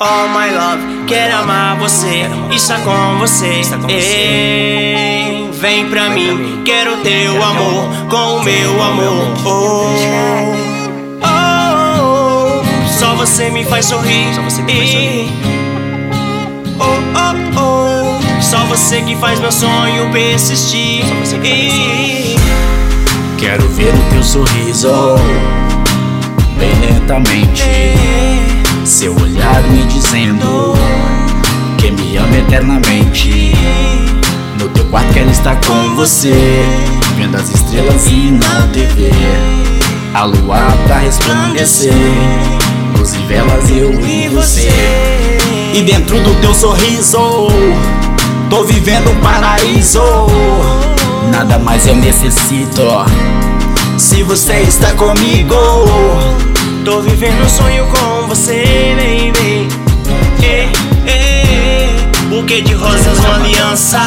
Oh my love, quero amar você, estar com você. Ei, vem pra mim, quero teu amor com o meu amor. Oh, oh, oh, só você me faz sorrir. Oh, oh, oh, só você que faz meu sonho persistir. Quero ver o teu sorriso. Bem lentamente. Seu olhar me dizendo que me ama eternamente. No teu quarto quero estar com você, vendo as estrelas e na TV. A lua pra resplandecer, luz e velas eu e você. E dentro do teu sorriso, tô vivendo um paraíso. Nada mais eu necessito. Se você está comigo, Tô vivendo um sonho com você, baby. Eh, eh, buquê de rosas, uma aliança.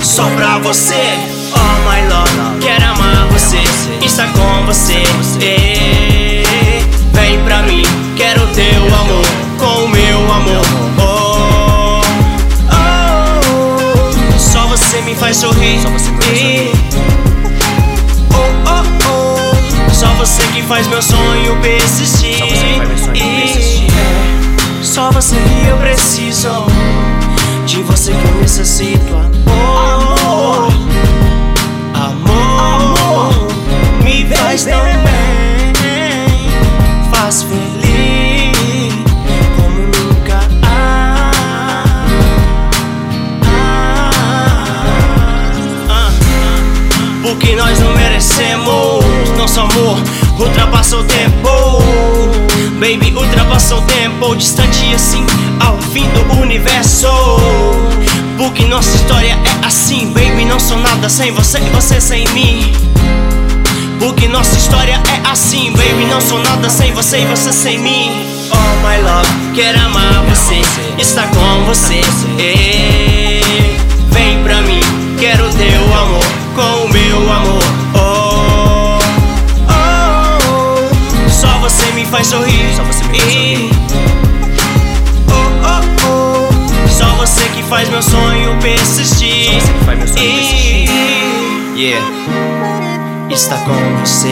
Só pra você, oh my love. Quero amar você, estar com você. Eh, vem pra mim, quero teu amor com o meu amor. Oh, oh, só você me faz sorrir. Só você me faz sorrir. Faz meu sonho persistir. Só você faz meu sonho persistir. É, Só você que eu preciso. De você que eu necessito. Amor, amor, me faz tão bem. Faz feliz como nunca. Ah, ah, ah. Porque nós Baby, ultrapassa o tempo Distante assim, ao fim do universo Porque nossa história é assim Baby, não sou nada sem você e você sem mim porque nossa história é assim, baby. Não sou nada sem você e você sem mim. Oh my love, quero amar você, estar com você. Ei, persistir. Só você que faz meu sonho persistir. Yeah está com você.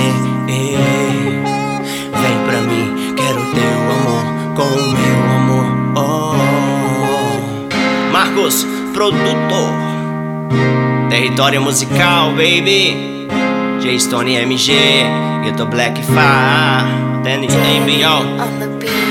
Vem pra mim, quero teu amor com o meu amor. Oh. Marcos, produtor. Território musical, baby. J Stone MG, Gueto Black Fire, on the beat.